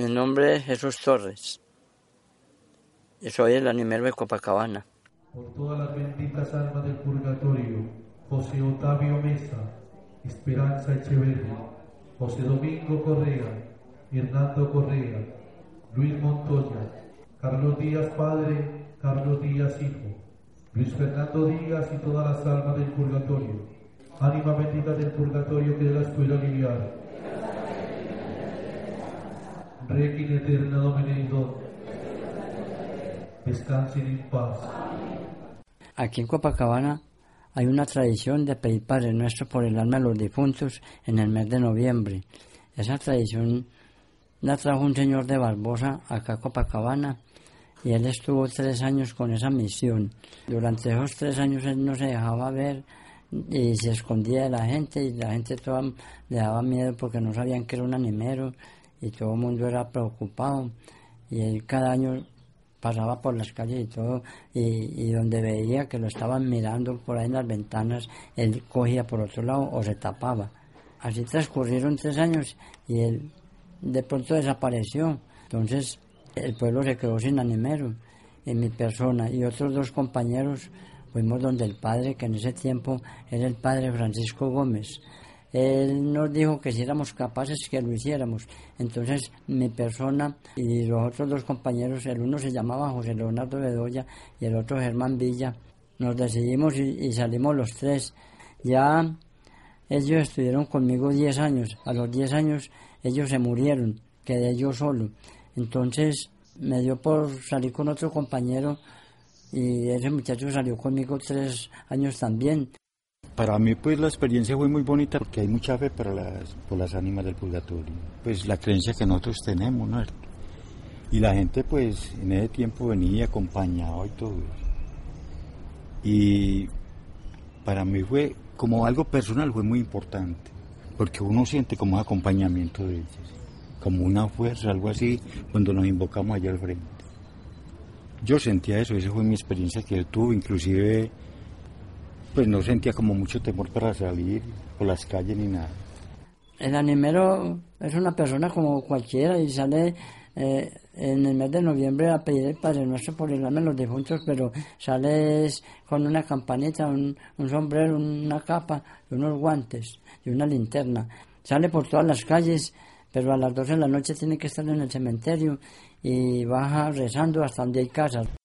Mi nombre es Jesús Torres y soy el animero de Copacabana. Por todas las benditas almas del purgatorio, José Otavio Mesa, Esperanza Echeverri, José Domingo Correa, Hernando Correa, Luis Montoya, Carlos Díaz Padre, Carlos Díaz Hijo, Luis Fernando Díaz y todas las almas del purgatorio. Ánima bendita del purgatorio que de la escuela aliviar Domine Descansen en paz. Aquí en Copacabana hay una tradición de pedir Padre Nuestro por el alma de los difuntos en el mes de noviembre. Esa tradición la trajo un señor de Barbosa acá a Copacabana y él estuvo tres años con esa misión. Durante esos tres años él no se dejaba ver y se escondía de la gente y la gente toda le daba miedo porque no sabían que era un animero y todo el mundo era preocupado y él cada año pasaba por las calles y todo y, donde veía que lo estaban mirando por ahí en las ventanas él cogía por otro lado o se tapaba. Así transcurrieron tres años y él de pronto desapareció. Entonces el pueblo se quedó sin animero y mi persona y otros dos compañeros fuimos donde el padre que en ese tiempo era el padre Francisco Gómez él nos dijo que si éramos capaces que lo hiciéramos. Entonces mi persona y los otros dos compañeros, el uno se llamaba José Leonardo Bedoya y el otro Germán Villa, nos decidimos y, salimos los tres. Ya ellos estuvieron conmigo 10 años. A los 10 años ellos se murieron, quedé yo solo. Entonces me dio por salir con otro compañero y ese muchacho salió conmigo tres años también. Para mí pues la experiencia fue muy bonita porque hay mucha fe para las, por las ánimas del purgatorio. Pues la creencia que nosotros tenemos, ¿no? Y la gente pues en ese tiempo venía acompañado y todo. Y para mí fue como algo personal, fue muy importante. Porque uno siente como acompañamiento de ellos, como una fuerza, algo así, cuando nos invocamos allá al frente. Yo sentía eso, esa fue mi experiencia que yo tuve, inclusive pues no sentía como mucho temor para salir por las calles ni nada. El animero es una persona como cualquiera y sale eh, en el mes de noviembre a pedir el Padre Nuestro por el alma de los difuntos, pero sale con una campanita, un, sombrero, una capa, unos guantes y una linterna. Sale por todas las calles, pero a las 12 de la noche tiene que estar en el cementerio y baja rezando hasta donde hay casas.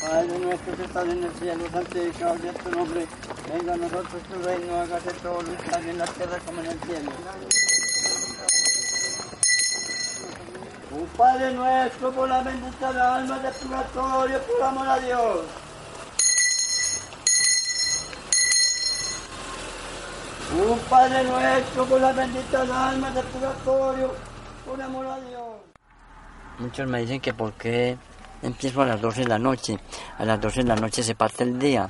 Padre nuestro que estás en el cielo, santificado sea tu nombre. Venga a nosotros tu reino, hágase todo lo que en la tierra como en el cielo. Un Padre nuestro, por la bendita alma de purgatorio, por amor a Dios. Un Padre nuestro, por la bendita alma de purgatorio, amor a Dios. Muchos me dicen que por qué empiezo a las 12 de la noche. A las 12 de la noche se parte el día.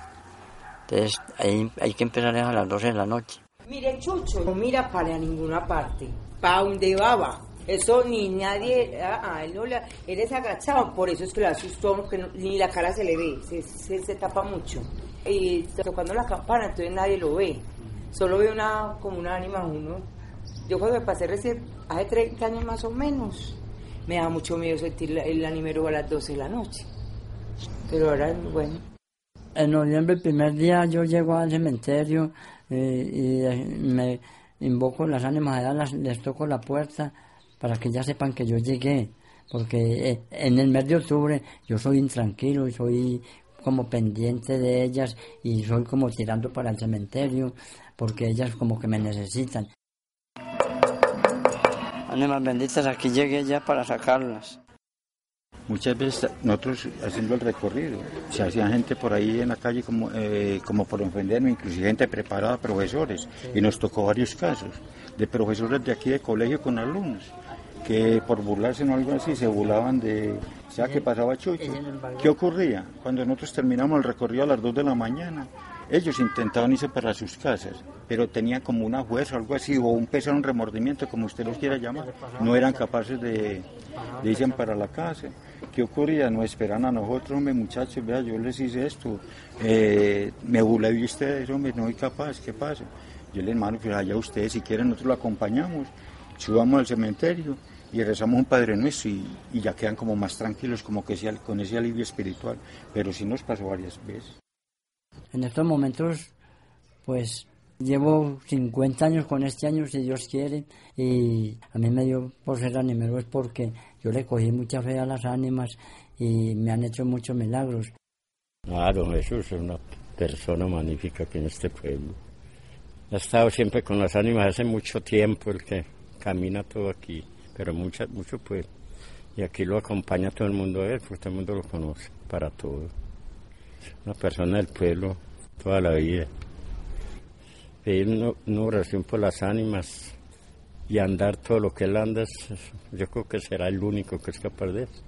Entonces hay, hay que empezar a las 12 de la noche. Mire, Chucho, no mira para ninguna parte. ¿Para donde va, Eso ni nadie, ah, ah, él, no él es agachado, por eso es que le asustó, que ni la cara se le ve, se, se, tapa mucho. Y tocando la campana, entonces nadie lo ve. Solo ve una, como una ánima uno yo cuando me pasé recién, hace 30 años más o menos, me da mucho miedo sentir el animero a las 12 de la noche. Pero ahora bueno. En noviembre, el primer día, yo llego al cementerio eh, y eh, me invoco las ánimas de les toco la puerta para que ya sepan que yo llegué. porque eh, en el mes de octubre yo soy intranquilo y soy como pendiente de ellas y soy como tirando para el cementerio porque ellas como que me necesitan. Ánimas benditas, aquí llegué ya para sacarlas. Muchas veces nosotros haciendo el recorrido, se hacía gente por ahí en la calle como, eh, como por ofenderme, inclusive gente preparada, profesores, y nos tocó varios casos de profesores de aquí de colegio con alumnos que por burlarse o algo así se burlaban de, ya que pasaba Chucho. ¿Qué ocurría? Cuando nosotros terminamos el recorrido a las 2 de la mañana, ellos intentaban irse para sus casas, pero tenían como una fuerza o algo así, o un peso, un remordimiento, como usted los quiera llamar. No eran capaces de, de irse para la casa. ¿Qué ocurría? No esperan a nosotros, hombre, muchachos, vea, yo les hice esto, eh, me burlé de ustedes, hombre, no soy capaz, ¿qué pasa? Yo les mando, pues allá ustedes, si quieren, nosotros lo acompañamos, subamos al cementerio y rezamos un Padre Nuestro y, y ya quedan como más tranquilos, como que sea, con ese alivio espiritual, pero sí nos pasó varias veces. En estos momentos, pues llevo 50 años con este año, si Dios quiere, y a mí me dio por ser animero es porque yo le cogí mucha fe a las ánimas y me han hecho muchos milagros. Claro, Jesús es una persona magnífica aquí en este pueblo. Ha estado siempre con las ánimas hace mucho tiempo, el que camina todo aquí, pero mucho, mucho pues. Y aquí lo acompaña todo el mundo él, porque todo el mundo lo conoce para todo. Una persona del pueblo toda la vida. Pedir una, oración por las ánimas y andar todo lo que él anda, yo creo que será el único que es capaz de eso.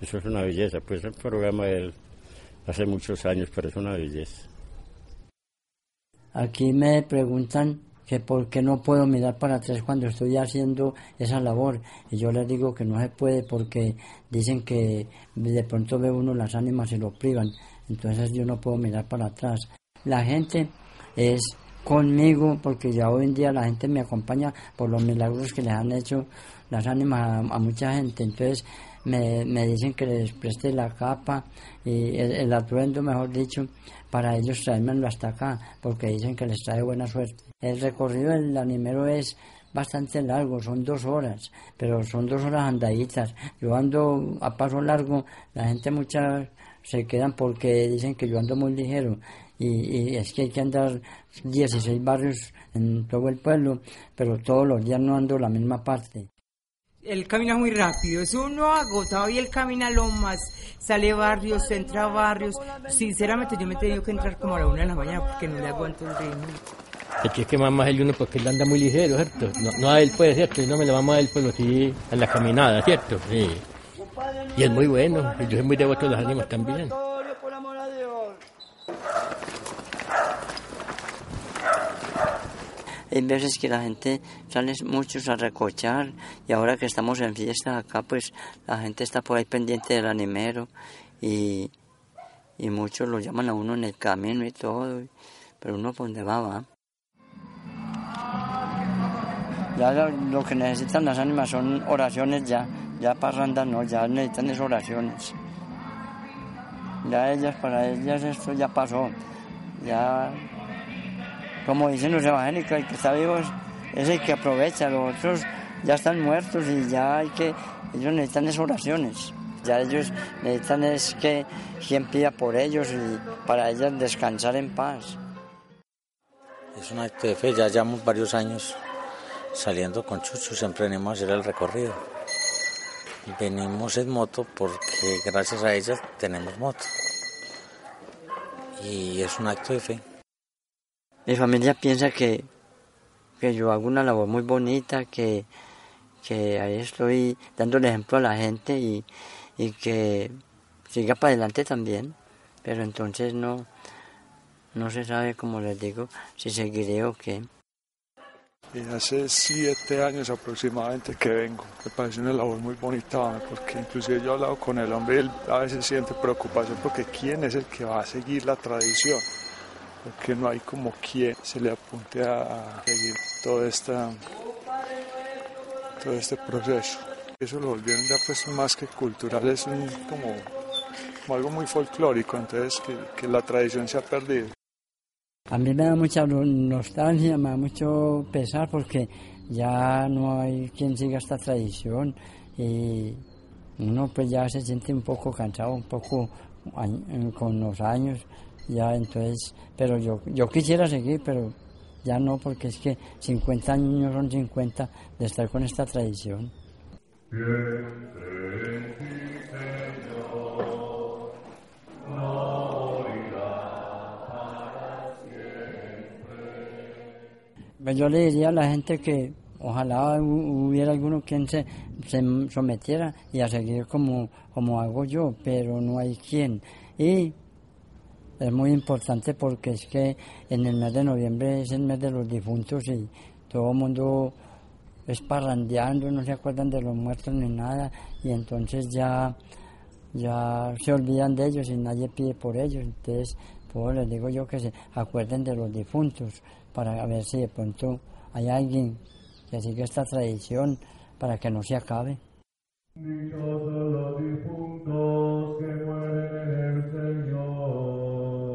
Eso es una belleza, pues el programa de él hace muchos años, pero es una belleza. Aquí me preguntan que por qué no puedo mirar para atrás cuando estoy haciendo esa labor. Y yo les digo que no se puede porque dicen que de pronto ve uno las ánimas y lo privan. Entonces yo no puedo mirar para atrás. La gente es conmigo porque ya hoy en día la gente me acompaña por los milagros que les han hecho las ánimas a, mucha gente. Entonces me, me dicen que les preste la capa y el, el atuendo, mejor dicho, para ellos traérmelo hasta acá, porque dicen que les trae buena suerte. El recorrido del animero es bastante largo, son dos horas, pero son dos horas andaditas. Yo ando a paso largo, la gente muchas se quedan porque dicen que yo ando muy ligero y, y es que hay que andar 16 barrios en todo el pueblo, pero todos los días no ando la misma parte. Él camina muy rápido, es uno agotado y él camina lo más, sale barrios, entra barrios. Sinceramente yo me he tenido que entrar como a la una de la mañana porque no le aguanto el ritmo. El que es que más el uno porque él anda muy ligero, ¿cierto? No, no a él pues, ¿cierto? Y no me lo vamos a él pues así a la caminada, ¿cierto? Sí. Y es muy bueno, yo soy muy devoto de los ánimos también. Hay veces que la gente sale muchos a recochar y ahora que estamos en fiesta acá, pues la gente está por ahí pendiente del animero y, y muchos lo llaman a uno en el camino y todo, pero uno por donde va, va. Ya lo, que necesitan las ánimas son oraciones ya, ya parranda no, ya necesitan es oraciones. Ya ellas, para ellas esto ya pasó, ya como dicen los evangélicos, el que está vivo es, el que aprovecha, los otros ya están muertos y ya hay que, ellos necesitan es oraciones, ya ellos necesitan es que quien pida por ellos y para ellas descansar en paz. Es un acto de fe, ya llevamos varios años saliendo con Chucho, siempre venimos a hacer el recorrido. Venimos en moto porque gracias a ella tenemos moto. Y es un acto de fe. Mi familia piensa que, que yo hago una labor muy bonita, que, que ahí estoy dando el ejemplo a la gente y, y que siga para adelante también. Pero entonces no, no se sabe, como les digo, si seguiré o qué. Hace siete años aproximadamente que vengo. Me parece una labor muy bonita, porque inclusive yo he hablado con el hombre y él a veces siente preocupación porque quién es el que va a seguir la tradición. Porque no hay como quien se le apunte a seguir todo, esta, todo este proceso. Eso lo volvieron ya pues más que cultural, es un- como, algo muy folclórico, entonces que, que la tradición se ha perdido. A mí me da mucha no- nostalgia, me da mucho pesar porque ya no hay quien siga esta tradición y uno pues ya se siente un poco cansado, un poco con los años, ya entonces, pero yo, yo quisiera seguir, pero ya no, porque es que 50 años son 50 de estar con esta tradición. Pues yo le diría a la gente que ojalá hubiera alguno quien se, se sometiera y a seguir como, como hago yo, pero no hay quien. Y es muy importante porque es que en el mes de noviembre es el mes de los difuntos y todo el mundo es parrandeando, no se acuerdan de los muertos ni nada y entonces ya, ya se olvidan de ellos y nadie pide por ellos. Entonces, pues les digo yo que se acuerden de los difuntos para ver si de pronto hay alguien que sigue esta tradición para que no se acabe. Dichosos los difuntos que mueren en el Señor.